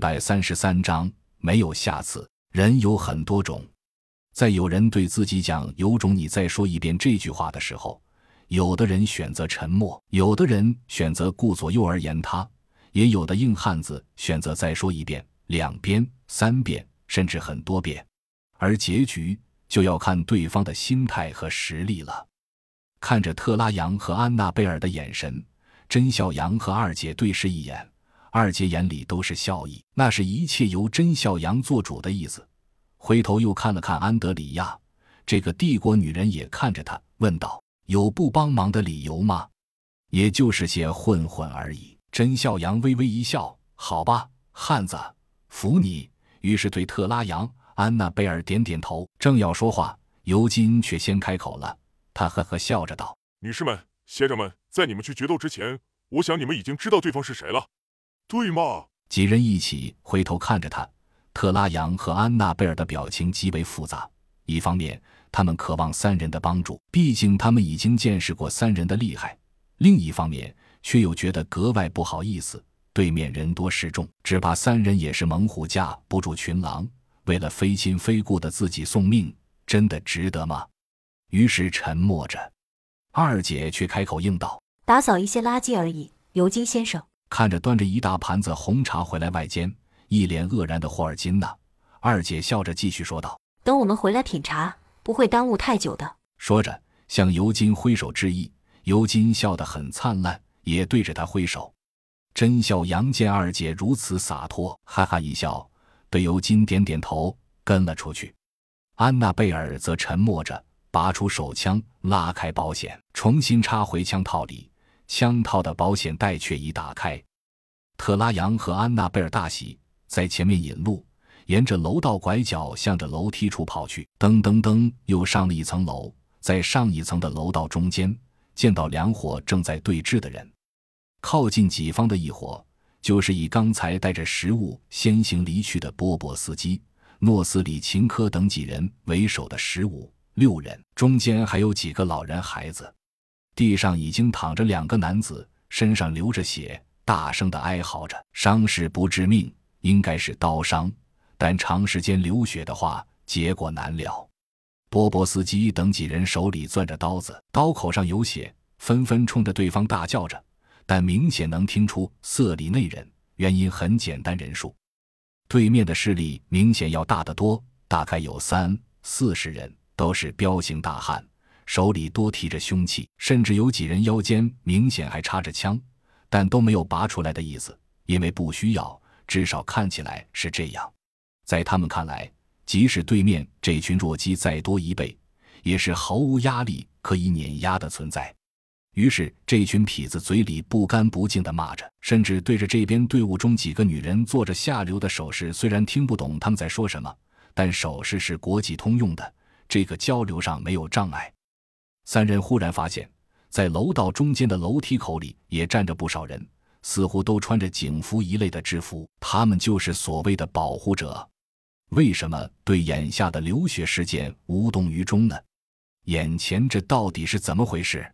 百三十三章没有下次。人有很多种，在有人对自己讲“有种你再说一遍”这句话的时候，有的人选择沉默，有的人选择顾左右而言他，也有的硬汉子选择再说一遍、两遍、三遍，甚至很多遍。而结局就要看对方的心态和实力了。看着特拉扬和安娜贝尔的眼神，甄笑阳和二姐对视一眼。二姐眼里都是笑意，那是一切由甄笑阳做主的意思。回头又看了看安德里亚，这个帝国女人也看着他，问道：“有不帮忙的理由吗？”“也就是些混混而已。”甄笑阳微微一笑：“好吧，汉子，服你。”于是对特拉扬、安娜贝尔点点头，正要说话，尤金却先开口了。他呵呵笑着道：“女士们、先生们，在你们去决斗之前，我想你们已经知道对方是谁了。”对吗？几人一起回头看着他，特拉扬和安娜贝尔的表情极为复杂。一方面，他们渴望三人的帮助，毕竟他们已经见识过三人的厉害；另一方面，却又觉得格外不好意思。对面人多势众，只怕三人也是猛虎架不住群狼，为了非亲非故的自己送命，真的值得吗？于是沉默着。二姐却开口应道：“打扫一些垃圾而已，尤金先生。”看着端着一大盘子红茶回来外间，一脸愕然的霍尔金娜，二姐笑着继续说道：“等我们回来品茶，不会耽误太久的。”说着向尤金挥手致意。尤金笑得很灿烂，也对着他挥手。甄笑阳见二姐如此洒脱，哈哈一笑，对尤金点点头，跟了出去。安娜贝尔则沉默着，拔出手枪，拉开保险，重新插回枪套里。枪套的保险带却已打开，特拉扬和安娜贝尔大喜，在前面引路，沿着楼道拐角向着楼梯处跑去。噔噔噔，又上了一层楼，在上一层的楼道中间，见到两伙正在对峙的人。靠近己方的一伙，就是以刚才带着食物先行离去的波波斯基、诺斯里琴科等几人为首的十五六人，中间还有几个老人孩子。地上已经躺着两个男子，身上流着血，大声的哀嚎着。伤势不致命，应该是刀伤，但长时间流血的话，结果难料。波波斯基等几人手里攥着刀子，刀口上有血，纷纷冲着对方大叫着，但明显能听出色里内人。原因很简单，人数，对面的势力明显要大得多，大概有三四十人，都是彪形大汉。手里多提着凶器，甚至有几人腰间明显还插着枪，但都没有拔出来的意思，因为不需要，至少看起来是这样。在他们看来，即使对面这群弱鸡再多一倍，也是毫无压力可以碾压的存在。于是，这群痞子嘴里不干不净地骂着，甚至对着这边队伍中几个女人做着下流的手势。虽然听不懂他们在说什么，但手势是国际通用的，这个交流上没有障碍。三人忽然发现，在楼道中间的楼梯口里也站着不少人，似乎都穿着警服一类的制服，他们就是所谓的保护者。为什么对眼下的流血事件无动于衷呢？眼前这到底是怎么回事？